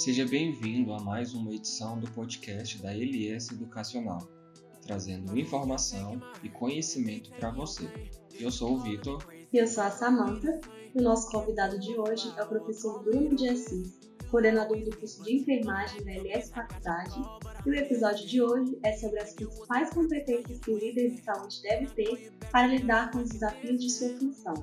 Seja bem-vindo a mais uma edição do podcast da LS Educacional, trazendo informação e conhecimento para você. Eu sou o Vitor. E eu sou a Samanta. E o nosso convidado de hoje é o professor Bruno de Assis, coordenador do curso de enfermagem da LS Faculdade. E o episódio de hoje é sobre as principais competências que o líder de saúde deve ter para lidar com os desafios de sua função.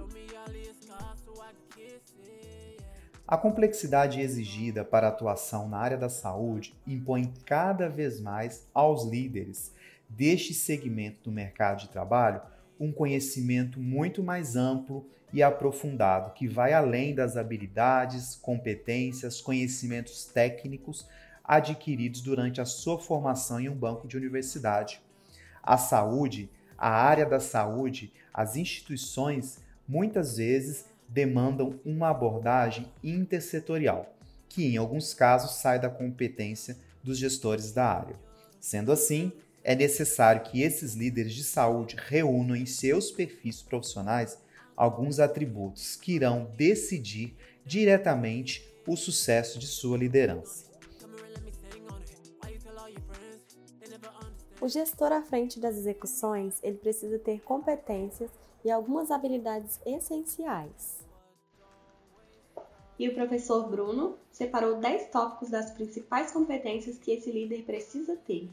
A complexidade exigida para a atuação na área da saúde impõe cada vez mais aos líderes deste segmento do mercado de trabalho um conhecimento muito mais amplo e aprofundado, que vai além das habilidades, competências, conhecimentos técnicos adquiridos durante a sua formação em um banco de universidade. A saúde, a área da saúde, as instituições muitas vezes demandam uma abordagem intersetorial, que em alguns casos sai da competência dos gestores da área. Sendo assim, é necessário que esses líderes de saúde reúnam em seus perfis profissionais alguns atributos que irão decidir diretamente o sucesso de sua liderança. O gestor à frente das execuções, ele precisa ter competências e algumas habilidades essenciais. E o professor Bruno separou 10 tópicos das principais competências que esse líder precisa ter.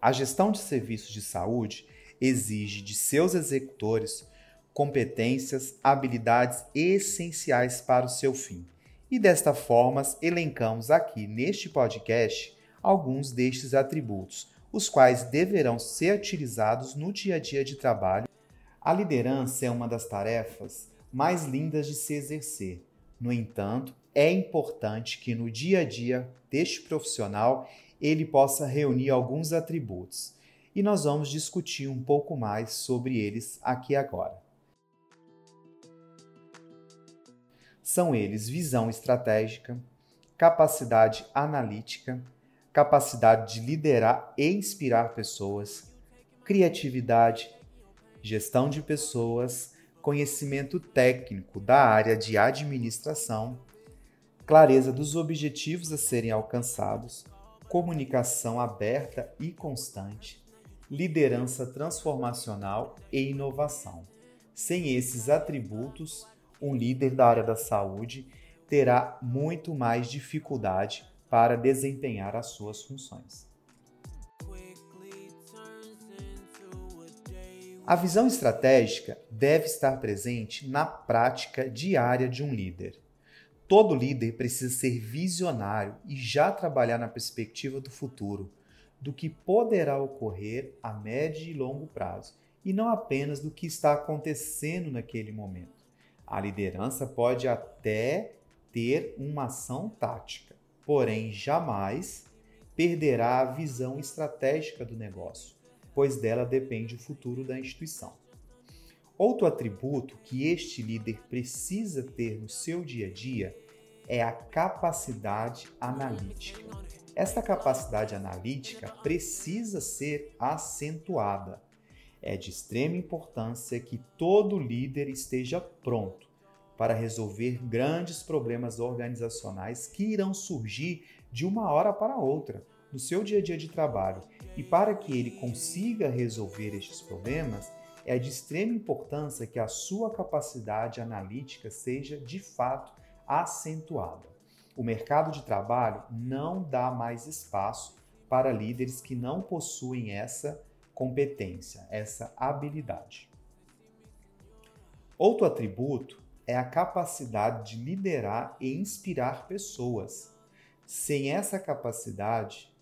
A gestão de serviços de saúde exige de seus executores competências, habilidades essenciais para o seu fim. E desta forma, elencamos aqui neste podcast alguns destes atributos, os quais deverão ser utilizados no dia a dia de trabalho. A liderança é uma das tarefas mais lindas de se exercer. No entanto, é importante que no dia a dia deste profissional ele possa reunir alguns atributos. E nós vamos discutir um pouco mais sobre eles aqui agora. São eles visão estratégica, capacidade analítica, capacidade de liderar e inspirar pessoas, criatividade, gestão de pessoas, conhecimento técnico da área de administração, clareza dos objetivos a serem alcançados, comunicação aberta e constante, liderança transformacional e inovação. Sem esses atributos, um líder da área da saúde terá muito mais dificuldade para desempenhar as suas funções. A visão estratégica deve estar presente na prática diária de um líder. Todo líder precisa ser visionário e já trabalhar na perspectiva do futuro, do que poderá ocorrer a médio e longo prazo, e não apenas do que está acontecendo naquele momento. A liderança pode até ter uma ação tática, porém jamais perderá a visão estratégica do negócio, pois dela depende o futuro da instituição. Outro atributo que este líder precisa ter no seu dia a dia é a capacidade analítica. Esta capacidade analítica precisa ser acentuada. É de extrema importância que todo líder esteja pronto para resolver grandes problemas organizacionais que irão surgir de uma hora para outra no seu dia a dia de trabalho. E para que ele consiga resolver estes problemas, é de extrema importância que a sua capacidade analítica seja de fato acentuada. O mercado de trabalho não dá mais espaço para líderes que não possuem essa competência, essa habilidade. Outro atributo é a capacidade de liderar e inspirar pessoas. Sem essa capacidade,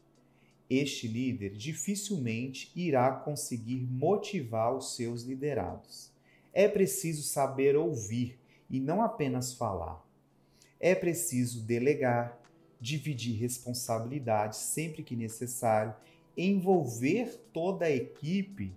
este líder dificilmente irá conseguir motivar os seus liderados. É preciso saber ouvir e não apenas falar. É preciso delegar, dividir responsabilidades sempre que necessário, envolver toda a equipe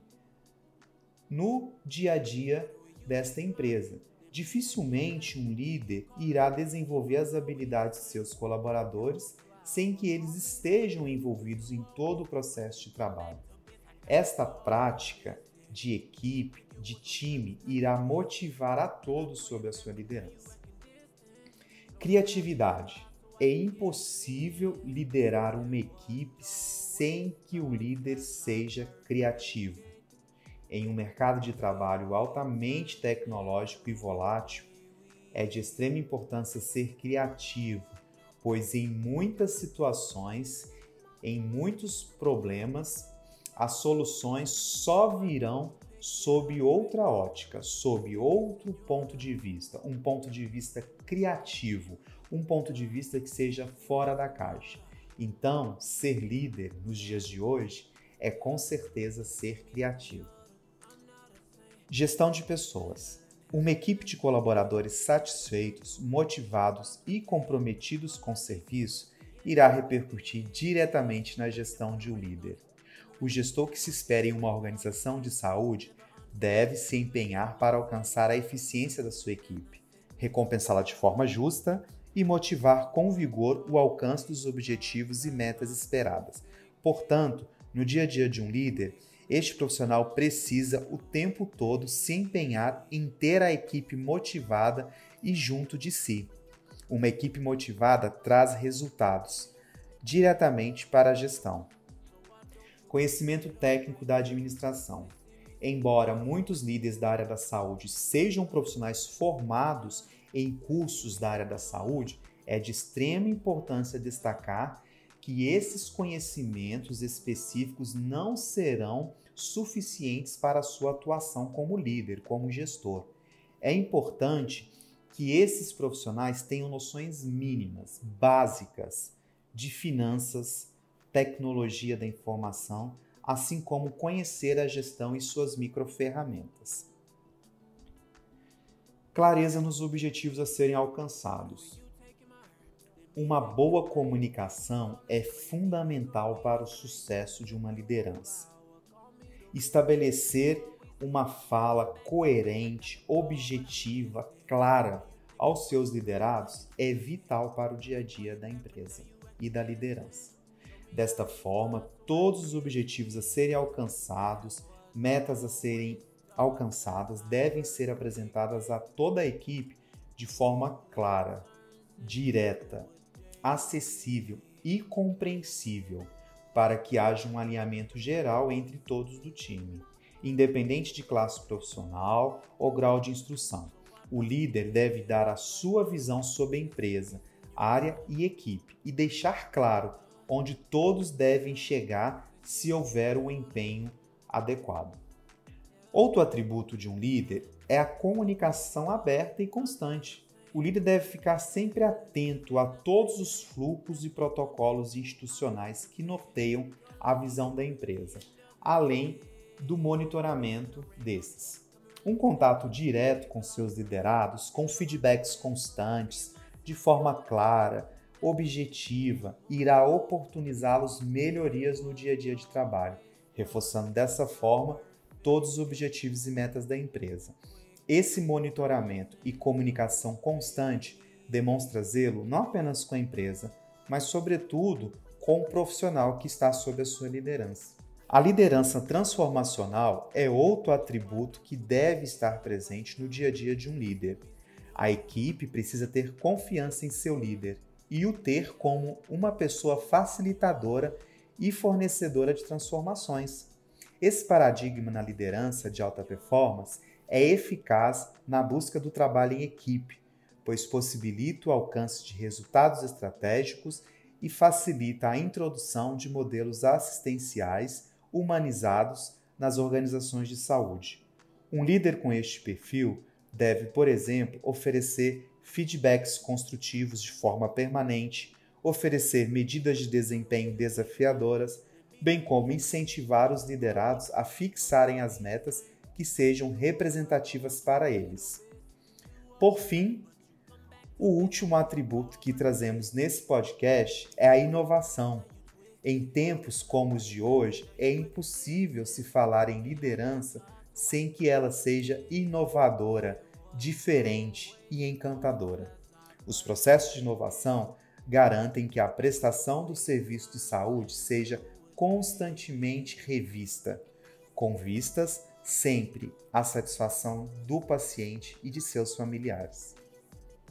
no dia a dia desta empresa dificilmente um líder irá desenvolver as habilidades de seus colaboradores sem que eles estejam envolvidos em todo o processo de trabalho. Esta prática de equipe, de time, irá motivar a todos sob a sua liderança. Criatividade. É impossível liderar uma equipe sem que o líder seja criativo. Em um mercado de trabalho altamente tecnológico e volátil, é de extrema importância ser criativo, pois em muitas situações, em muitos problemas, as soluções só virão sob outra ótica, sob outro ponto de vista, um ponto de vista criativo, um ponto de vista que seja fora da caixa. Então, ser líder nos dias de hoje é com certeza ser criativo. Gestão de pessoas. Uma equipe de colaboradores satisfeitos, motivados e comprometidos com o serviço irá repercutir diretamente na gestão de um líder. O gestor que se espera em uma organização de saúde deve se empenhar para alcançar a eficiência da sua equipe, recompensá-la de forma justa e motivar com vigor o alcance dos objetivos e metas esperadas. Portanto, no dia a dia de um líder, este profissional precisa o tempo todo se empenhar em ter a equipe motivada e junto de si. Uma equipe motivada traz resultados diretamente para a gestão. Conhecimento técnico da administração. Embora muitos líderes da área da saúde sejam profissionais formados em cursos da área da saúde, é de extrema importância destacar que esses conhecimentos específicos não serão suficientes para a sua atuação como líder, como gestor. É importante que esses profissionais tenham noções mínimas, básicas de finanças, tecnologia da informação, assim como conhecer a gestão e suas microferramentas clareza nos objetivos a serem alcançados. Uma boa comunicação é fundamental para o sucesso de uma liderança. Estabelecer uma fala coerente, objetiva, clara aos seus liderados é vital para o dia a dia da empresa e da liderança. Desta forma, todos os objetivos a serem alcançados, metas a serem alcançadas devem ser apresentadas a toda a equipe de forma clara, direta, acessível e compreensível, para que haja um alinhamento geral entre todos do time, independente de classe profissional ou grau de instrução. O líder deve dar a sua visão sobre a empresa, área e equipe e deixar claro onde todos devem chegar se houver o um empenho adequado. Outro atributo de um líder é a comunicação aberta e constante. O líder deve ficar sempre atento a todos os fluxos e protocolos institucionais que norteiam a visão da empresa, além do monitoramento desses. Um contato direto com seus liderados, com feedbacks constantes, de forma clara, objetiva, irá oportunizá-los melhorias no dia a dia de trabalho, reforçando dessa forma todos os objetivos e metas da empresa. Esse monitoramento e comunicação constante demonstra zelo não apenas com a empresa, mas, sobretudo, com o profissional que está sob a sua liderança. A liderança transformacional é outro atributo que deve estar presente no dia a dia de um líder. A equipe precisa ter confiança em seu líder e o ter como uma pessoa facilitadora e fornecedora de transformações. Esse paradigma na liderança de alta performance é eficaz na busca do trabalho em equipe, pois possibilita o alcance de resultados estratégicos e facilita a introdução de modelos assistenciais humanizados nas organizações de saúde. Um líder com este perfil deve, por exemplo, oferecer feedbacks construtivos de forma permanente, oferecer medidas de desempenho desafiadoras bem como incentivar os liderados a fixarem as metas que sejam representativas para eles. Por fim, o último atributo que trazemos nesse podcast é a inovação. Em tempos como os de hoje, é impossível se falar em liderança sem que ela seja inovadora, diferente e encantadora. Os processos de inovação garantem que a prestação do serviço de saúde seja constantemente revista, com vistas sempre a satisfação do paciente e de seus familiares.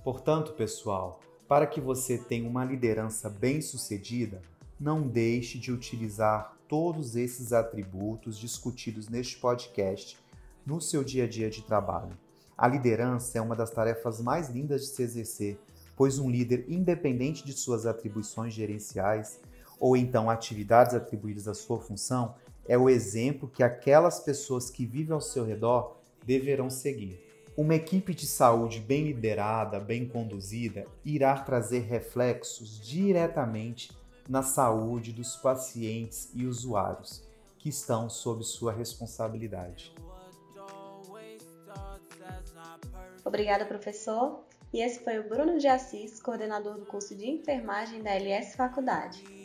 Portanto, pessoal, para que você tenha uma liderança bem-sucedida, não deixe de utilizar todos esses atributos discutidos neste podcast no seu dia a dia de trabalho. A liderança é uma das tarefas mais lindas de se exercer, pois um líder, independente de suas atribuições gerenciais ou então atividades atribuídas à sua função, é o exemplo que aquelas pessoas que vivem ao seu redor deverão seguir. Uma equipe de saúde bem liderada, bem conduzida, irá trazer reflexos diretamente na saúde dos pacientes e usuários que estão sob sua responsabilidade. Obrigada, professor. E esse foi o Bruno de Assis, coordenador do curso de enfermagem da LS Faculdade.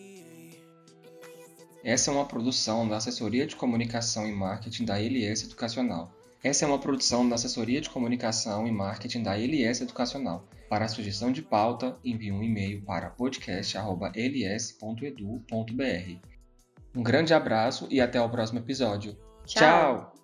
Essa é uma produção da Assessoria de Comunicação e Marketing da LS Educacional. Essa é uma produção da Assessoria de Comunicação e Marketing da LS Educacional. Para a sugestão de pauta, envie um e-mail para podcast.ls.edu.br. Um grande abraço e até o próximo episódio. Tchau. Tchau.